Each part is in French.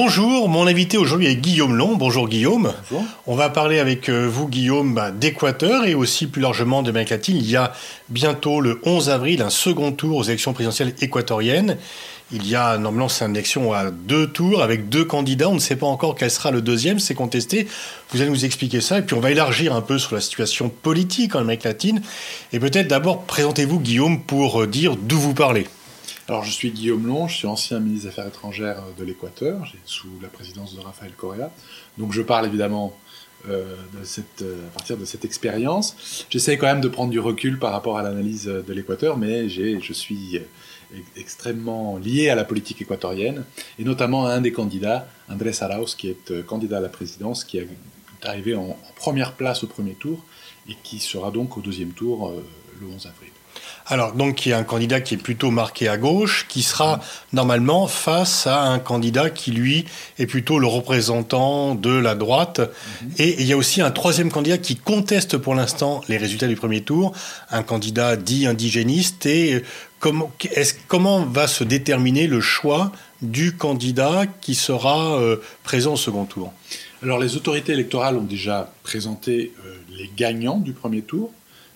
Bonjour, mon invité aujourd'hui est Guillaume Long. Bonjour Guillaume. Bonjour. On va parler avec euh, vous Guillaume bah, d'Équateur et aussi plus largement d'Amérique latine. Il y a bientôt le 11 avril un second tour aux élections présidentielles équatoriennes. Il y a normalement c'est une élection à deux tours avec deux candidats. On ne sait pas encore quel sera le deuxième, c'est contesté. Vous allez nous expliquer ça et puis on va élargir un peu sur la situation politique en Amérique latine. Et peut-être d'abord présentez-vous Guillaume pour euh, dire d'où vous parlez. Alors, je suis Guillaume Long, je suis ancien ministre des Affaires étrangères de l'Équateur, sous la présidence de Rafael Correa. Donc, je parle évidemment euh, euh, à partir de cette expérience. J'essaie quand même de prendre du recul par rapport à l'analyse de l'Équateur, mais je suis euh, extrêmement lié à la politique équatorienne, et notamment à un des candidats, Andrés Arauz, qui est candidat à la présidence, qui est arrivé en, première place au premier tour, et qui sera donc au deuxième tour le 11 avril. Alors, donc, il y a un candidat qui est plutôt marqué à gauche, qui sera normalement face à un candidat qui, lui, est plutôt le représentant de la droite. Mmh. Et il y a aussi un troisième candidat qui conteste pour l'instant les résultats du premier tour, un candidat dit indigéniste. Et comment, comment va se déterminer le choix du candidat qui sera euh, présent au second tour? Alors, les autorités électorales ont déjà présenté euh, les gagnants du premier tour.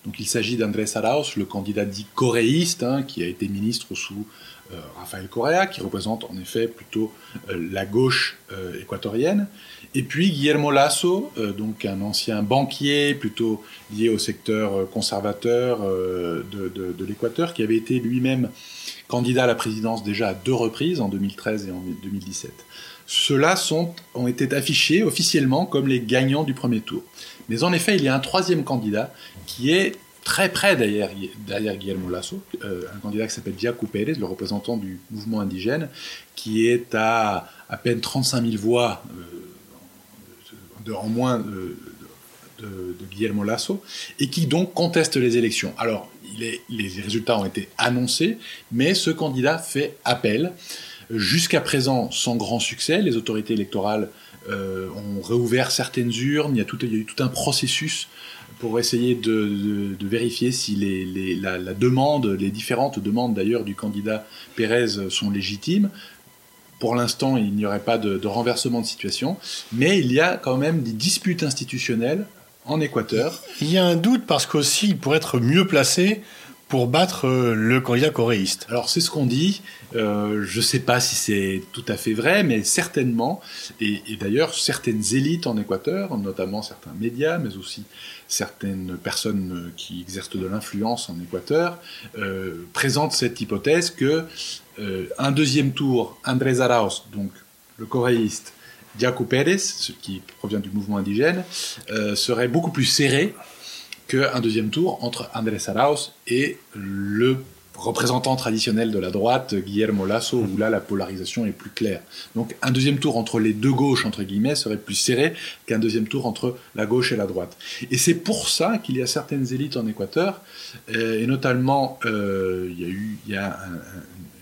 Donc il s'agit d'Andrés Arauz, le candidat dit coréiste, hein, qui a été ministre sous euh, Rafael Correa, qui représente en effet plutôt euh, la gauche euh, équatorienne. Et puis Guillermo Lasso, donc un ancien banquier plutôt lié au secteur conservateur de l'Équateur, qui avait été lui-même candidat à la présidence déjà à deux reprises, en 2013 et en 2017. Ceux-là ont été affichés officiellement comme les gagnants du premier tour. Mais en effet, il y a un troisième candidat qui est très près derrière, Guillermo Lasso, euh, un candidat qui s'appelle Diaco Pérez, le représentant du mouvement indigène, qui est à à peine 35 000 voix euh, de, en moins de, de, Guillermo Lasso, et qui donc conteste les élections. Alors, les résultats ont été annoncés, mais ce candidat fait appel. Jusqu'à présent, sans grand succès, les autorités électorales euh, ont réouvert certaines urnes, il y, a tout, eu tout un processus pour essayer de, vérifier si les, la, demande, les différentes demandes d'ailleurs du candidat Pérez sont légitimes. Pour l'instant, il n'y aurait pas de, de, renversement de situation, mais il y a quand même des disputes institutionnelles en Équateur. Il y a un doute parce qu'aussi pourrait être mieux placé pour battre euh, le candidat coréiste. Alors c'est ce qu'on dit. Euh, je ne sais pas si c'est tout à fait vrai, mais certainement. Et, d'ailleurs, certaines élites en Équateur, notamment certains médias, mais aussi certaines personnes qui exercent de l'influence en Équateur, euh, présentent cette hypothèse que un deuxième tour, Andrés Arauz, donc le coréiste, Diaco Pérez, ce qui provient du mouvement indigène, serait beaucoup plus serré qu'un deuxième tour entre Andrés Arauz et le représentant traditionnel de la droite, Guillermo Lasso, où là la polarisation est plus claire. Donc un deuxième tour entre les deux gauches, entre guillemets, serait plus serré qu'un deuxième tour entre la gauche et la droite. Et c'est pour ça qu'il y a certaines élites en Équateur, euh, et notamment euh, il y a eu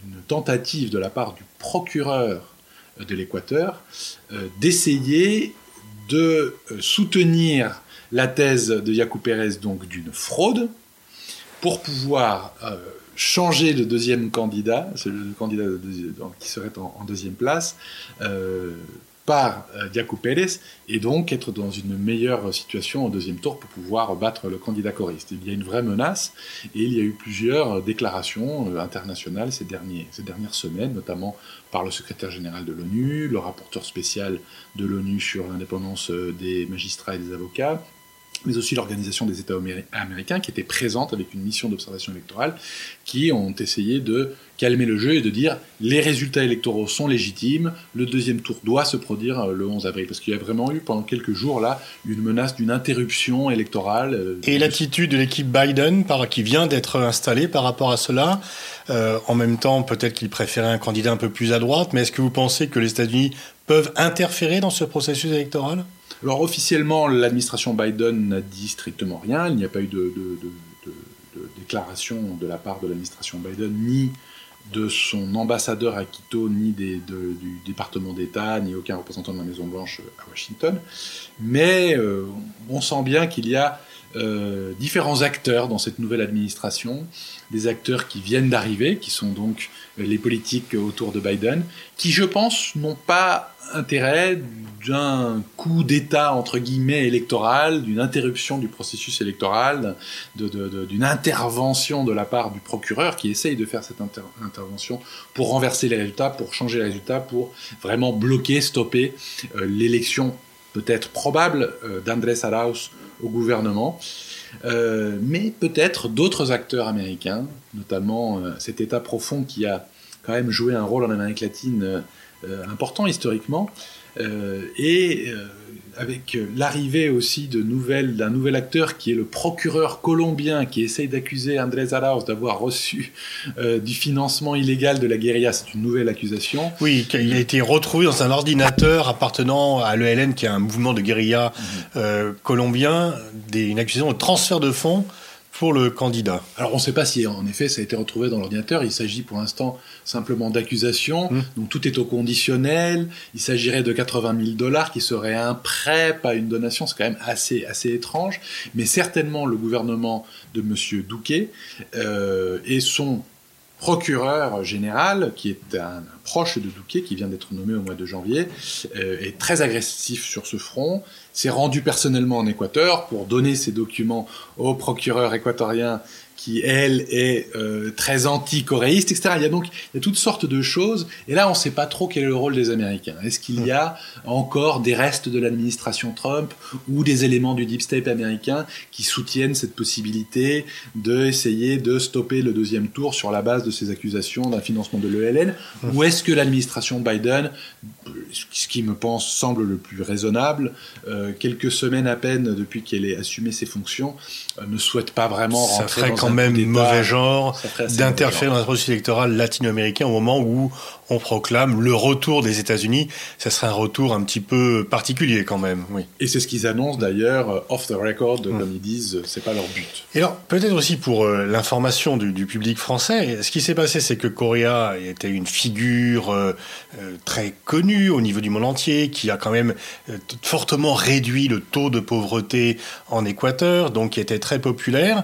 une tentative de la part du procureur de l'Équateur euh, d'essayer de soutenir la thèse de Yacu Pérez donc d'une fraude pour pouvoir euh, changer le deuxième candidat, le candidat qui serait en, deuxième place, euh, par euh, Pérez, et donc être dans une meilleure situation au deuxième tour pour pouvoir battre le candidat choriste. Il y a une vraie menace, et il y a eu plusieurs déclarations euh, internationales ces, dernières semaines, notamment par le secrétaire général de l'ONU, le rapporteur spécial de l'ONU sur l'indépendance des magistrats et des avocats, mais aussi l'Organisation des États américains qui était présente avec une mission d'observation électorale, qui ont essayé de calmer le jeu et de dire les résultats électoraux sont légitimes, le deuxième tour doit se produire le 11 avril, parce qu'il y a vraiment eu pendant quelques jours là une menace d'une interruption électorale. Euh, et l'attitude de l'équipe Biden qui vient d'être installée par rapport à cela, euh, en même temps peut-être qu'il préférait un candidat un peu plus à droite, mais est-ce que vous pensez que les États-Unis peuvent interférer dans ce processus électoral? Alors officiellement, l'administration Biden n'a dit strictement rien. Il n'y a pas eu de, déclaration de la part de l'administration Biden, ni de son ambassadeur à Quito, ni du département d'État, ni aucun représentant de la Maison Blanche à Washington. Mais euh, on sent bien qu'il y a euh, différents acteurs dans cette nouvelle administration, des acteurs qui viennent d'arriver, qui sont donc les politiques autour de Biden, qui je pense n'ont pas intérêt d'un coup d'État entre guillemets électoral, d'une interruption du processus électoral, d'une intervention de la part du procureur qui essaye de faire cette intervention pour renverser les résultats, pour changer les résultats, pour vraiment bloquer, stopper euh, l'élection peut-être probable euh, d'Andrés Arauz au gouvernement. Euh, mais peut-être d'autres acteurs américains, notamment cet État profond qui a quand même joué un rôle en Amérique latine important historiquement, euh, et euh, avec l'arrivée aussi de nouvelles d'un nouvel acteur qui est le procureur colombien qui essaye d'accuser Andrés Arauz d'avoir reçu euh, du financement illégal de la guérilla. C'est une nouvelle accusation. Oui, il a été retrouvé dans un ordinateur appartenant à l'ELN, qui est un mouvement de guérilla mhm. colombien, des, une accusation de transfert de fonds pour le candidat. Alors on ne sait pas si en effet ça a été retrouvé dans l'ordinateur, il s'agit pour l'instant simplement d'accusations, hmm. donc tout est au conditionnel, il s'agirait de 80 000 dollars qui serait un prêt, pas une donation, c'est quand même assez, assez étrange, mais certainement le gouvernement de M. Douquet euh, et son procureur général, qui est un, proche de Douquet, qui vient d'être nommé au mois de janvier, euh, est très agressif sur ce front, s'est rendu personnellement en Équateur pour donner ses documents au procureur équatorien qui, elle, est euh, très anti-coréiste, etc. Il y a donc il y a toutes sortes de choses. Et là, on ne sait pas trop quel est le rôle des Américains. Est-ce qu'il y a encore des restes de l'administration Trump ou des éléments du deep state américain qui soutiennent cette possibilité d'essayer de stopper le deuxième tour sur la base de ces accusations d'un financement de l'ELN Ou est-ce que l'administration Biden, ce qui me pense semble le plus raisonnable, euh, quelques semaines à peine depuis qu'elle ait assumé ses fonctions, euh, ne souhaite pas vraiment rentrer dans même mauvais genre d'interférer dans un processus électoral latino-américain au moment où on proclame le retour des États-Unis. Ça serait un retour un petit peu particulier quand même, oui. Et c'est ce qu'ils annoncent d'ailleurs euh, off the record, mm. comme ils disent, euh, c'est pas leur but. Et alors peut-être aussi pour euh, l'information du, public français, ce qui s'est passé, c'est que Correa était une figure très connue au niveau du monde entier, qui a quand même fortement réduit le taux de pauvreté en Équateur, donc qui était très populaire.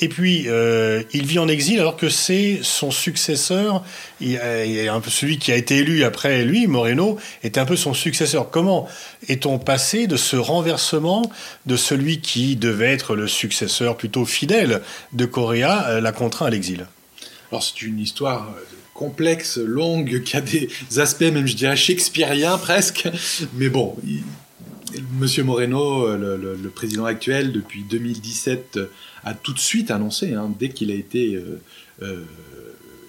Et puis, euh, il vit en exil alors que c'est son successeur, il, est un peu celui qui a été élu après lui, Moreno, était un peu son successeur. Comment est-on passé de ce renversement de celui qui devait être le successeur plutôt fidèle de Correa, euh, la contraint à l'exil? Alors c'est une histoire euh, complexe, longue, qui a des aspects même, je dirais, shakespeariens presque. Mais bon, Monsieur Moreno, le, président actuel, depuis 2017, a tout de suite annoncé, hein, dès qu'il a été euh, euh,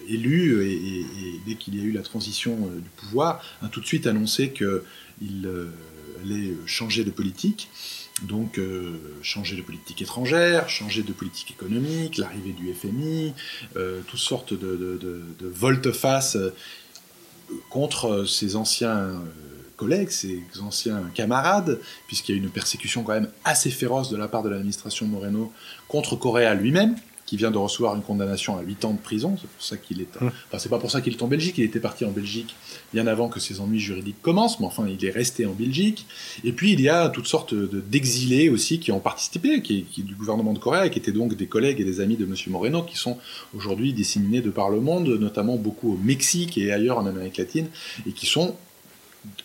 élu et, dès qu'il y a eu la transition euh, du pouvoir, a tout de suite annoncé qu'il allait changer de politique. Donc changer de politique étrangère, changer de politique économique, l'arrivée du FMI, toutes sortes de, de volte-face contre ses anciens collègues, ses anciens camarades, puisqu'il y a eu une persécution quand même assez féroce de la part de l'administration Moreno contre Correa lui-même, qui vient de recevoir une condamnation à 8 ans de prison. C'est pour ça qu'il est. Hum. Enfin, c'est pas pour ça qu'il est en Belgique. Il était parti en Belgique bien avant que ses ennuis juridiques commencent, mais enfin, il est resté en Belgique. Et puis, il y a toutes sortes d'exilés aussi qui ont participé, qui, qui, du gouvernement de Corée, et qui étaient donc des collègues et des amis de M. Moreno, qui sont aujourd'hui disséminés de par le monde, notamment beaucoup au Mexique et ailleurs en Amérique latine, et qui sont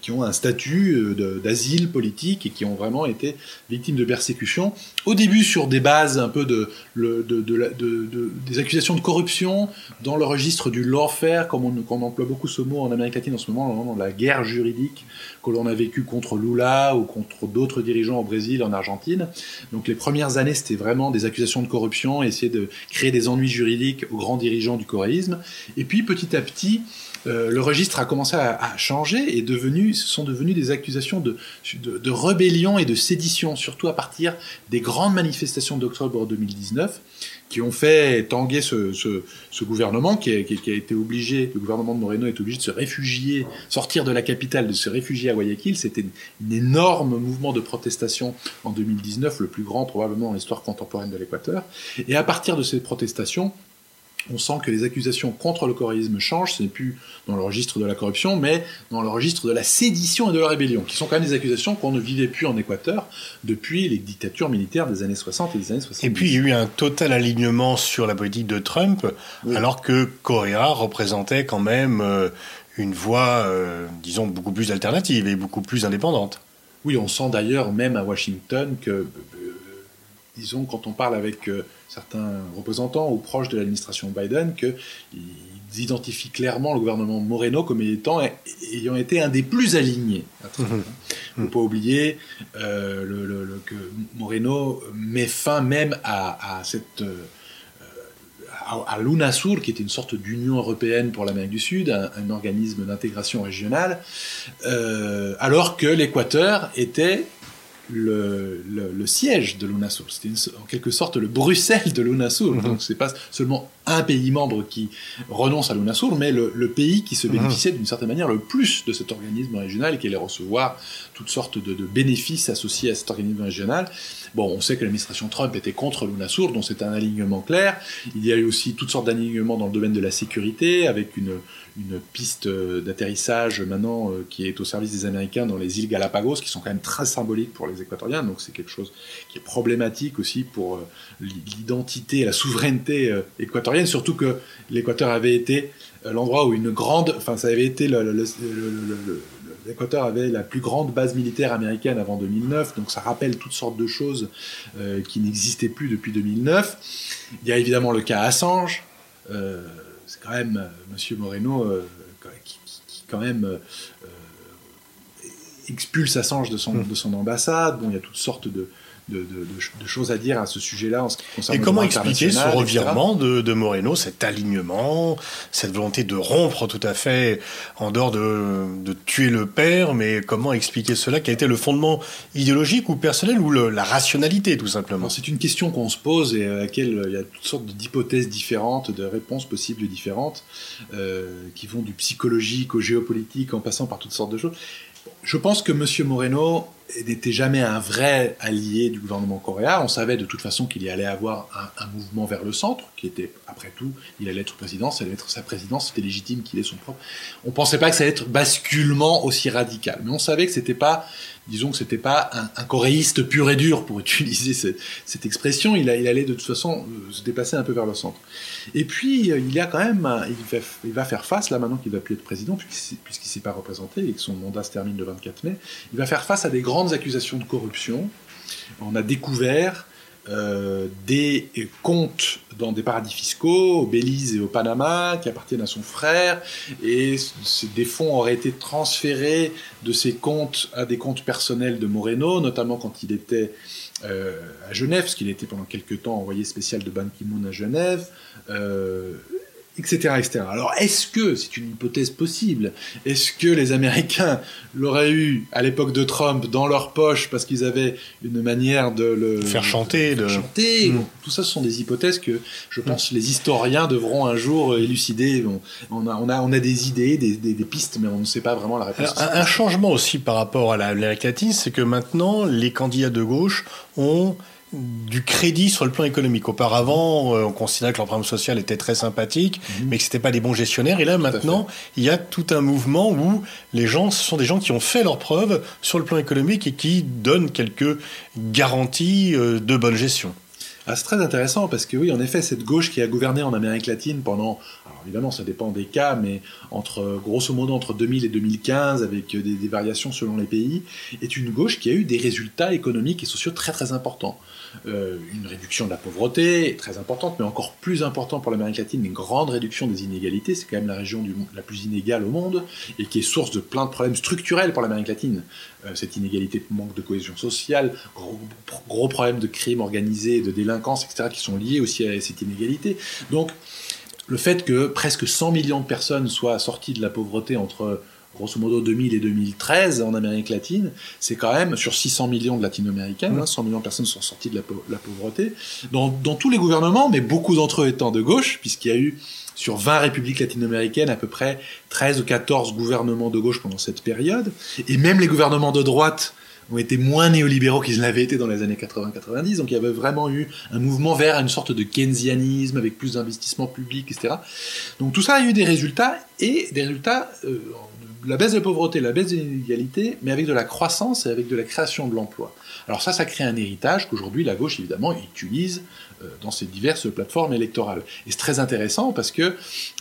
qui ont un statut euh, d'asile politique et qui ont vraiment été victimes de persécutions. Au début, sur des bases un peu de, des accusations de corruption dans le registre du lawfare, comme on, emploie beaucoup ce mot en Amérique latine en ce moment, dans la guerre juridique que l'on a vécue contre Lula ou contre d'autres dirigeants au Brésil, en Argentine. Donc les premières années, c'était vraiment des accusations de corruption, essayer de créer des ennuis juridiques aux grands dirigeants du coréisme. Et puis petit à petit, euh, le registre a commencé à, changer et sont devenus des accusations de, de, rébellion et de sédition, surtout à partir des grandes manifestations d'octobre 2019 qui ont fait tanguer ce, ce, gouvernement qui a, qui, a, été obligé, le gouvernement de Moreno est obligé de se réfugier, sortir de la capitale, de se réfugier à Guayaquil. C'était un énorme mouvement de protestation en 2019, le plus grand probablement dans l'histoire contemporaine de l'Équateur. Et à partir de ces protestations, on sent que les accusations contre le coréisme changent, ce n'est plus dans le registre de la corruption, mais dans le registre de la sédition et de la rébellion, qui sont quand même des accusations qu'on ne vivait plus en Équateur depuis les dictatures militaires des années 60 et des années 70. Et puis il y a eu un total alignement sur la politique de Trump, alors que Correa représentait quand même euh, une voie, euh, disons, beaucoup plus alternative et beaucoup plus indépendante. Oui, on sent d'ailleurs même à Washington que, euh, disons, quand on parle avec certains représentants ou proches de l'administration Biden qu'ils identifient clairement le gouvernement Moreno comme étant ayant été un des plus alignés. Il ne faut pas oublier euh, le, que Moreno met fin même à, cette euh, à, l'UNASUR, qui était une sorte d'Union européenne pour l'Amérique du Sud, un, organisme d'intégration régionale, euh, alors que l'Équateur était le, le, siège de l'UNASUR. C'était en quelque sorte le Bruxelles de l'UNASUR. Donc, mhm. Donc c'est pas seulement un pays membre qui renonce à l'UNASUR, mais le, le, pays qui se mhm. bénéficiait d'une certaine manière le plus de cet organisme régional et qui allait recevoir toutes sortes de, de, bénéfices associés à cet organisme régional. Bon, on sait que l'administration Trump était contre l'UNASUR, donc c'est un alignement clair. Il y a eu aussi toutes sortes d'alignements dans le domaine de la sécurité, avec une, une piste d'atterrissage maintenant euh, qui est au service des Américains dans les îles Galapagos, qui sont quand même très symboliques pour les Équatoriens. Donc c'est quelque chose qui est problématique aussi pour euh, l'identité la souveraineté euh, équatorienne, surtout que l'Équateur avait été l'endroit où une grande, enfin ça avait été l'Équateur avait la plus grande base militaire américaine avant 2009, donc ça rappelle toutes sortes de choses qui n'existaient plus depuis 2009. Il y a évidemment le cas Assange c'est quand même euh, Monsieur Moreno euh, qui, quand même euh, expulse Assange de son, mmh. de son ambassade. Bon, il y a toutes sortes de, de, choses à dire à ce sujet-là en ce qui concerne Et comment expliquer ce revirement de, Moreno, cet alignement, cette volonté de rompre tout à fait en dehors de, tuer le père, mais comment expliquer cela Quel était le fondement idéologique ou personnel ou la rationalité tout simplement C'est une question qu'on se pose et à laquelle il y a toutes sortes d'hypothèses différentes, de réponses possibles différentes, euh, qui vont du psychologique au géopolitique en passant par toutes sortes de choses. Je pense que M. Moreno n'était jamais un vrai allié du gouvernement coréen. On savait de toute façon qu'il y allait avoir un, mouvement vers le centre, qui était, après tout, il allait être président, ça allait être sa présidence, c'était légitime qu'il ait son propre. On pensait pas que ça allait être basculement aussi radical, mais on savait que c'était pas disons que c'était pas un, coréiste pur et dur pour utiliser cette, expression. Il, allait de toute façon euh, se dépasser un peu vers le centre. Et puis euh, il y a quand même, il va, faire face là maintenant qu'il va plus être président puisqu'il ne s'est pas représenté et que son mandat se termine le 24 mai. Il va faire face à des grandes accusations de corruption. On a découvert euh, des comptes dans des paradis fiscaux, au Belize et au Panama, qui appartiennent à son frère, et des fonds auraient été transférés de ces comptes à des comptes personnels de Moreno, notamment quand il était euh, à Genève, parce qu'il était pendant quelques temps envoyé spécial de Ban Ki-moon à Genève. Euh, etc., etc. Alors, est-ce que, c'est une hypothèse possible, est-ce que les Américains l'auraient eu à l'époque de Trump dans leur poche parce qu'ils avaient une manière de le faire chanter, de, chanter? Hmm. Tout ça, ce sont des hypothèses que je pense les historiens devront un jour élucider. On, a, on a, on a des idées, des, des, pistes, mais on ne sait pas vraiment la réponse. un, un, changement aussi par rapport à l'Amérique latine, c'est que maintenant, les candidats de gauche ont du crédit sur le plan économique. Auparavant, euh, on considérait que leur programme social était très sympathique, mhm. mais que c'était pas des bons gestionnaires. Et là, maintenant, il y a tout un mouvement où les gens, ce sont des gens qui ont fait leurs preuves sur le plan économique et qui donnent quelques garanties euh, de bonne gestion. Ah, c'est très intéressant parce que oui, en effet, cette gauche qui a gouverné en Amérique latine pendant, alors évidemment, ça dépend des cas, mais entre grosso modo entre 2000 et 2015, avec des, des variations selon les pays, est une gauche qui a eu des résultats économiques et sociaux très très importants. Euh, une réduction de la pauvreté très importante, mais encore plus important pour l'Amérique latine, une grande réduction des inégalités. C'est quand même la région la plus inégale au monde et qui est source de plein de problèmes structurels pour l'Amérique latine. Euh, cette inégalité manque de cohésion sociale, gros, gros problèmes de crimes organisés, de délinquance, etc., qui sont liés aussi à cette inégalité. Donc, le fait que presque 100 millions de personnes soient sorties de la pauvreté entre grosso modo 2000 et 2013 en Amérique latine, c'est quand même sur 600 millions de latino-américains, 100 hein, millions de personnes sont sorties de la, pauvreté, dans, tous les gouvernements, mais beaucoup d'entre eux étant de gauche, puisqu'il y a eu sur 20 républiques latino-américaines à peu près 13 ou 14 gouvernements de gauche pendant cette période, et même les gouvernements de droite ont été moins néolibéraux qu'ils l'avaient été dans les années 80-90. Donc il y avait vraiment eu un mouvement vers une sorte de keynesianisme avec plus d'investissements publics, etc. Donc tout ça a eu des résultats et des résultats, euh, la baisse de la pauvreté, la baisse de l'inégalité, mais avec de la croissance et avec de la création de l'emploi. Alors ça, ça crée un héritage qu'aujourd'hui la gauche évidemment utilise euh, dans ses diverses plateformes électorales. Et c'est très intéressant parce que euh,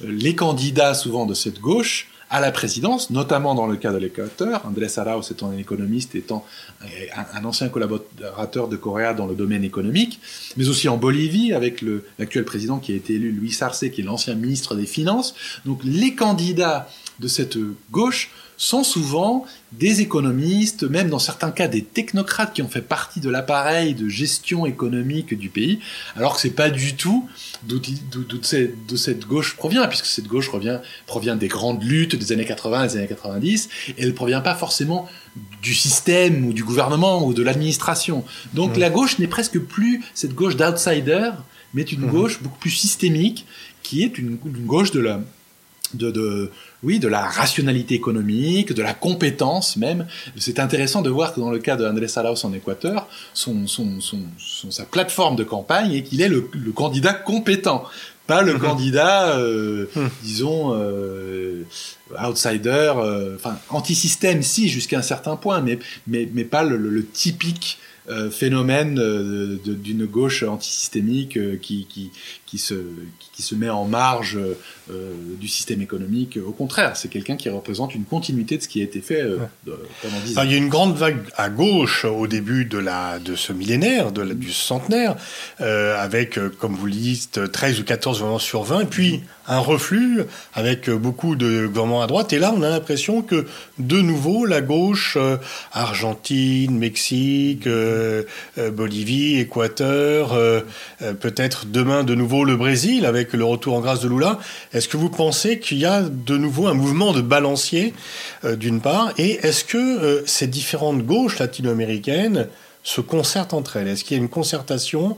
les candidats souvent de cette gauche à la présidence, notamment dans le cas de l'Équateur, Andrés Arauz étant un économiste, étant un, ancien collaborateur de Correa dans le domaine économique, mais aussi en Bolivie avec l'actuel président qui a été élu, Luis Arce, qui est l'ancien ministre des Finances. Donc les candidats de cette gauche sont souvent des économistes, même dans certains cas des technocrates qui ont fait partie de l'appareil de gestion économique du pays, alors que c'est pas du tout d'où cette gauche provient, puisque cette gauche revient, provient des grandes luttes des années 80 des années 90, et elle provient pas forcément du système ou du gouvernement ou de l'administration. Donc mmh. la gauche n'est presque plus cette gauche d'outsider, mais une mmh. gauche beaucoup plus systémique, qui est une, une gauche de la de, de, oui, de la rationalité économique, de la compétence même. C'est intéressant de voir que dans le cas de Andrés Arauz en Équateur, son, son, son, sa plateforme de campagne est qu'il est le, candidat compétent, pas le candidat, euh, mhm. disons, euh, outsider, euh, enfin anti-système si jusqu'à un certain point, mais, mais, mais pas le, le typique euh, phénomène euh, d'une gauche antisystémique euh, qui, qui, qui, se, qui se met en marge du système économique. Au contraire, c'est quelqu'un qui représente une continuité de ce qui a été fait pendant dix ans. il y a une grande vague à gauche au début de, la, de ce millénaire, de du centenaire, avec, comme vous le dites, 13 ou 14 gouvernements sur 20, et puis un reflux avec beaucoup de gouvernements à droite. Et là, on a l'impression que, de nouveau, la gauche, Argentine, Mexique, Bolivie, Équateur, euh, peut-être demain de nouveau le Brésil avec le retour en grâce de Lula. Est-ce que vous pensez qu'il y a de nouveau un mouvement de balancier d'une part Et est-ce que ces différentes gauches latino-américaines se concertent entre elles? Est-ce qu'il y a une concertation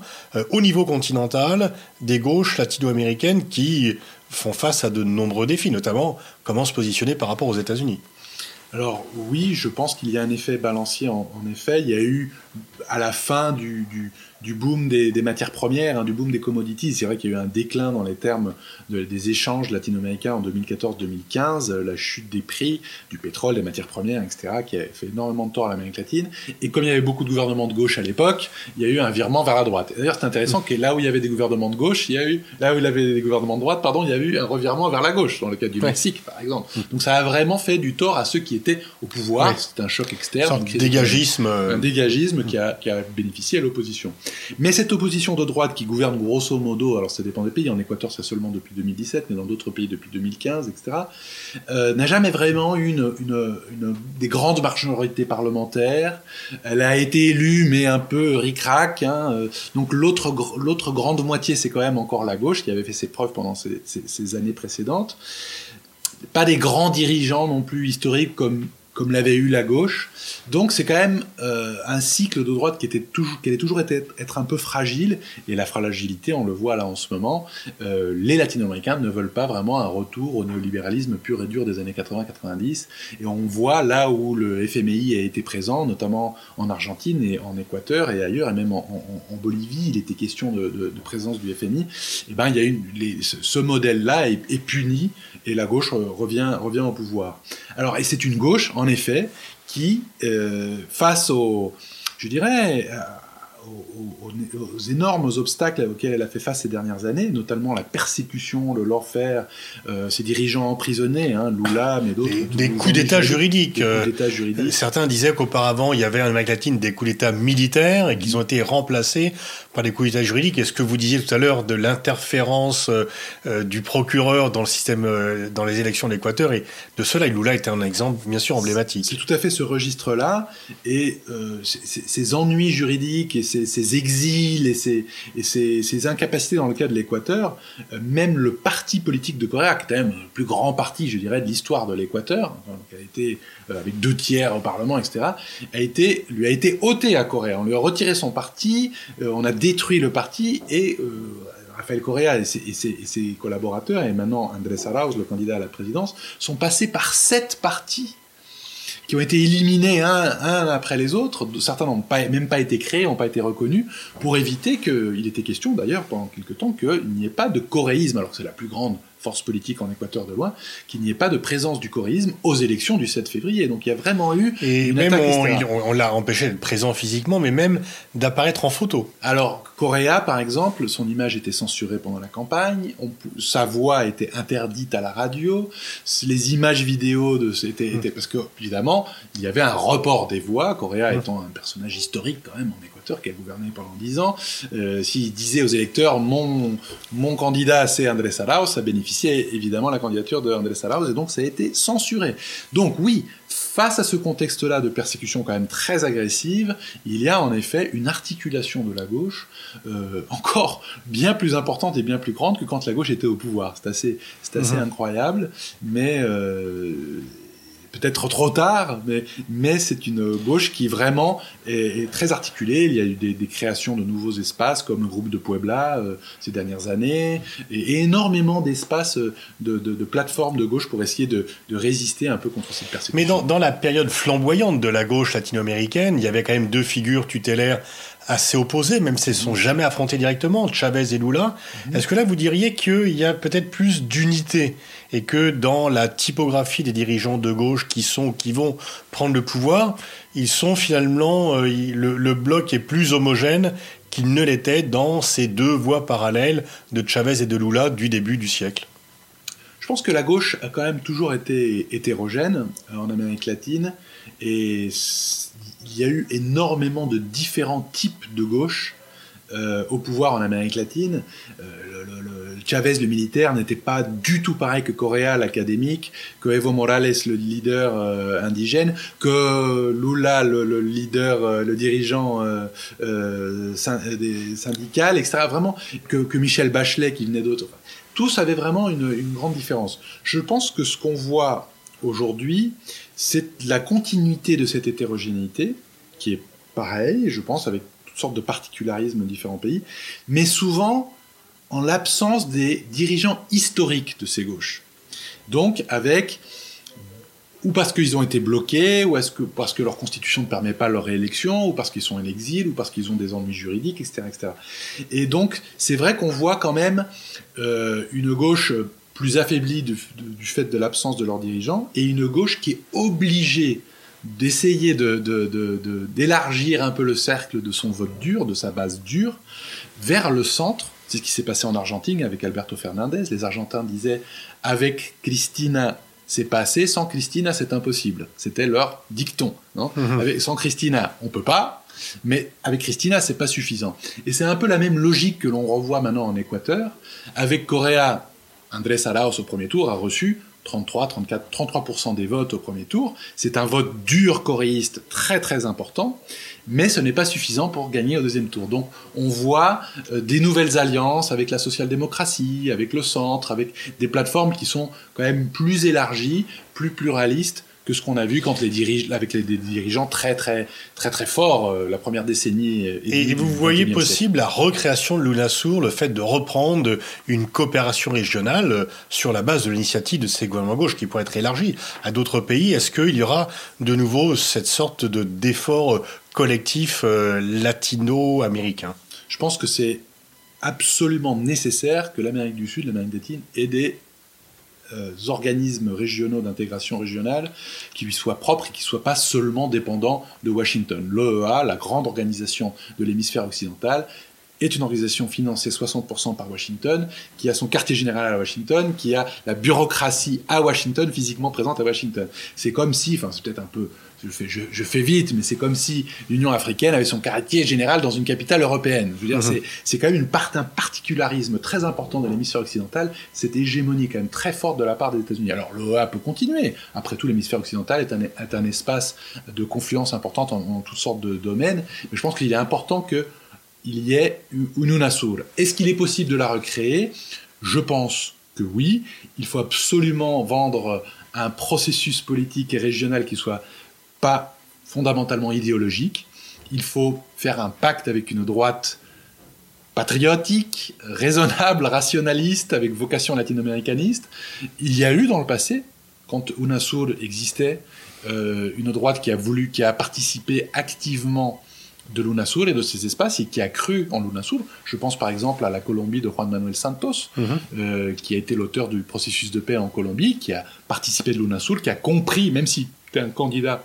au niveau continental des gauches latino-américaines qui font face à de nombreux défis, notamment comment se positionner par rapport aux États-Unis? Alors oui, je pense qu'il y a un effet balancier en, effet. Il y a eu à la fin du, du boom des, matières premières, hein, du boom des commodities. C'est vrai qu'il y a eu un déclin dans les termes des échanges latino-américains en 2014-2015, euh, la chute des prix du pétrole, des matières premières, etc., qui a fait énormément de tort à l'Amérique latine. Et comme il y avait beaucoup de gouvernements de gauche à l'époque, il y a eu un virement vers la droite. D'ailleurs, c'est intéressant que là où il y avait des gouvernements de gauche, il y a eu, là où il y avait des gouvernements de droite, pardon, il y a eu un revirement vers la gauche, dans le cas du Mexique, par exemple. Mm. Donc ça a vraiment fait du tort à ceux qui étaient au pouvoir. C'est un choc externe. Un dégagisme. Un dégagisme qui, a, bénéficié à l'opposition. Mais cette opposition de droite qui gouverne grosso modo, alors ça dépend des pays, en Équateur c'est seulement depuis 2017, mais dans d'autres pays depuis 2015, etc., euh, n'a jamais vraiment eu des grandes majorités parlementaires. Elle a été élue, mais un peu ric-rac. Hein. Euh, donc l'autre, grande moitié, c'est quand même encore la gauche qui avait fait ses preuves pendant ces années précédentes. Pas des grands dirigeants non plus historiques comme comme l'avait eu la gauche. Donc c'est quand même euh, un cycle de droite qui était toujours, qui allait toujours être, être, un peu fragile. Et la fragilité, on le voit là en ce moment, euh, les latino-américains ne veulent pas vraiment un retour au néolibéralisme pur et dur des années 80-90. Et on voit là où le FMI a été présent, notamment en Argentine et en Équateur et ailleurs, et même en, Bolivie, il était question de, présence du FMI. Et eh ben il y a une, ce modèle-là est, puni et la gauche revient, revient au pouvoir. Alors, et c'est une gauche, en effet, qui, euh, face au, je dirais, aux, énormes obstacles auxquels elle a fait face ces dernières années, notamment la persécution, le lawfare, euh, ses dirigeants emprisonnés, hein, Lula, mais d'autres. Des, coups d'État juridiques. Euh, juridiques. Certains disaient qu'auparavant, il y avait en Amérique latine des coups d'État militaires et qu'ils ont été remplacés par des d'État juridiques. Est-ce que vous disiez tout à l'heure de l'interférence euh, du procureur dans le système, dans les élections de l'Équateur et de cela, Lula était un exemple bien sûr emblématique. C'est tout à fait ce registre-là et ces ennuis juridiques et ces exils et, ces, et incapacités dans le cas de l'Équateur, euh, même le parti politique de Corée, qui est même le plus grand parti, je dirais, de l'histoire de l'Équateur, qui a été euh, avec deux tiers au Parlement, etc., a été, lui a été ôté à Corée. On lui a retiré son parti, euh, on a détruit le parti et Rafael Correa et ses, collaborateurs, et maintenant Andrés Arauz, le candidat à la présidence, sont passés par sept partis qui ont été éliminés un, après les autres. Certains n'ont pas, même pas été créés, n'ont pas été reconnus, pour éviter qu'il était question d'ailleurs pendant quelque temps qu'il n'y ait pas de coréisme. Alors c'est la plus grande force politique en Équateur de loin, qu'il n'y ait pas de présence du chorisme aux élections du 7 février. Donc il y a vraiment eu et même on, l'a empêché d'être présent physiquement, mais même d'apparaître en photo. Alors Correa, par exemple, son image était censurée pendant la campagne, sa voix était interdite à la radio, les images vidéo de c'était mm. parce que évidemment il y avait un report des voix. Correa mm. étant un personnage historique quand même en Équateur qui a gouverné pendant dix ans, euh, s'il disait aux électeurs mon, mon candidat c'est Andrés Arauz, ça bénéficiait évidemment la candidature de Andrés Arauz et donc ça a été censuré. Donc oui, face à ce contexte-là de persécution quand même très agressive, il y a en effet une articulation de la gauche euh, encore bien plus importante et bien plus grande que quand la gauche était au pouvoir. C'est assez, c'est assez mhm. incroyable, mais euh, peut-être trop tard, mais, mais c'est une gauche qui vraiment est, très articulée. Il y a eu des, créations de nouveaux espaces comme le groupe de Puebla euh, ces dernières années, et, énormément d'espaces euh, de, de, plateformes de gauche pour essayer de, de, résister un peu contre cette persécution. Mais dans, dans la période flamboyante de la gauche latino-américaine, il y avait quand même deux figures tutélaires assez opposés, même s'ils ne sont jamais affrontés directement, Chavez et Lula. Mhm. Est-ce que là, vous diriez qu'il y a peut-être plus d'unité et que dans la typographie des dirigeants de gauche qui sont, qui vont prendre le pouvoir, ils sont finalement, euh, le, bloc est plus homogène qu'il ne l'était dans ces deux voies parallèles de Chavez et de Lula du début du siècle? Je pense que la gauche a quand même toujours été hétérogène euh, en Amérique latine et il y a eu énormément de différents types de gauche euh, au pouvoir en Amérique latine. Euh, Chavez, le militaire, n'était pas du tout pareil que Correa, l'académique, que Evo Morales, le leader euh, indigène, que Lula, le, leader, le dirigeant syndical, etc. Vraiment, que, Michel Bachelet, qui venait d'autres. tous avaient vraiment une grande différence. Je pense que ce qu'on voit aujourd'hui, c'est la continuité de cette hétérogénéité, qui est pareille, je pense, avec toutes sortes de particularismes de différents pays, mais souvent en l'absence des dirigeants historiques de ces gauches. Donc avec ou parce qu'ils ont été bloqués, ou parce que leur constitution ne permet pas leur réélection, ou parce qu'ils sont en exil, ou parce qu'ils ont des ennuis juridiques, etc., etc. Et donc, c'est vrai qu'on voit quand même euh, une gauche plus affaiblie du, fait de l'absence de leurs dirigeants, et une gauche qui est obligée d'essayer d'élargir un peu le cercle de son vote dur, de sa base dure, vers le centre. C'est ce qui s'est passé en Argentine avec Alberto Fernandez. Les Argentins disaient avec Cristina, c'est passé, sans Cristina, c'est impossible. C'était leur dicton. Non mhm. sans Cristina, on peut pas, mais avec Cristina, c'est pas suffisant. Et c'est un peu la même logique que l'on revoit maintenant en Équateur. Avec Correa, Andrés Arauz au premier tour a reçu 33, 34, 33% des votes au premier tour. C'est un vote dur coréiste très très important, mais ce n'est pas suffisant pour gagner au deuxième tour. Donc on voit euh, des nouvelles alliances avec la social-démocratie, avec le centre, avec des plateformes qui sont quand même plus élargies, plus pluralistes que ce qu'on a vu quand les dirige, avec les, dirigeants très très très très forts euh, la première décennie. Et, vous voyez possible la recréation de l'UNASUR, le fait de reprendre une coopération régionale euh, sur la base de l'initiative de ces gouvernements gauche qui pourrait être élargie à d'autres pays. Est-ce qu'il y aura de nouveau cette sorte de d'effort euh, collectif latino-américain? Je pense que c'est absolument nécessaire que l'Amérique du Sud, l'Amérique latine, ait des euh, organismes régionaux d'intégration régionale qui lui soient propres et qui ne soient pas seulement dépendants de Washington. L'OEA, la grande organisation de l'hémisphère occidental, est une organisation financée 60% par Washington, qui a son quartier général à Washington, qui a la bureaucratie à Washington, physiquement présente à Washington. C'est comme si, enfin c'est peut-être un peu je fais, je, fais vite, mais c'est comme si l'Union africaine avait son quartier général dans une capitale européenne. Je veux dire, mhm. c'est quand même une part, un particularisme très important de l'hémisphère occidental, cette hégémonie quand même très forte de la part des États-Unis. Alors l'OEA peut continuer. Après tout, l'hémisphère occidental est un, est un, espace de confluence importante en, toutes sortes de domaines, mais je pense qu'il est important qu'il y ait une UNASUR. Est-ce qu'il est possible de la recréer? Je pense que oui. Il faut absolument vendre un processus politique et régional qui soit pas fondamentalement idéologique. Il faut faire un pacte avec une droite patriotique, raisonnable, rationaliste, avec vocation latino-américaniste. Il y a eu dans le passé, quand UNASUR existait, une droite qui a voulu, qui a participé activement de l'UNASUR et de ces espaces et qui a cru en l'UNASUR. Je pense par exemple à la Colombie de Juan Manuel Santos, mhm. euh, qui a été l'auteur du processus de paix en Colombie, qui a participé de l'UNASUR, qui a compris, même si c'était un candidat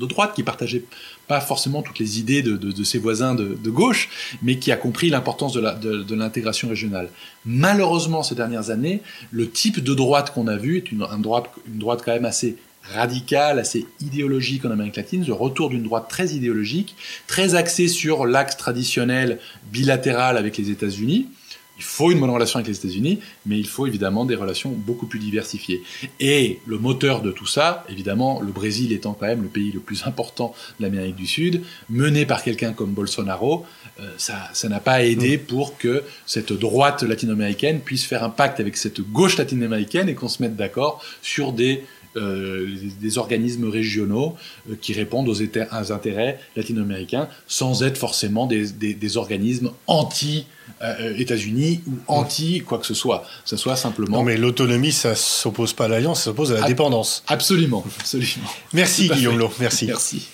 de droite qui partageait pas forcément toutes les idées de, ses voisins de, gauche, mais qui a compris l'importance de l'intégration régionale. Malheureusement, ces dernières années, le type de droite qu'on a vu est une, droite, une droite quand même assez radical, assez idéologique en Amérique latine, le retour d'une droite très idéologique, très axée sur l'axe traditionnel bilatéral avec les États-Unis. Il faut une bonne relation avec les États-Unis, mais il faut évidemment des relations beaucoup plus diversifiées. Et le moteur de tout ça, évidemment, le Brésil étant quand même le pays le plus important de l'Amérique du Sud, mené par quelqu'un comme Bolsonaro, euh, ça, ça n'a pas aidé mm. pour que cette droite latino-américaine puisse faire un pacte avec cette gauche latino-américaine et qu'on se mette d'accord sur des euh, des organismes régionaux euh, qui répondent aux, intérêts latino-américains sans être forcément des, organismes anti-États-Unis ou anti quoi que ce soit. Ça soit simplement. Non, mais l'autonomie, ça s'oppose pas à l'alliance, ça s'oppose à la dépendance. Absolument, absolument. Merci Guillaume Lo, merci. Merci.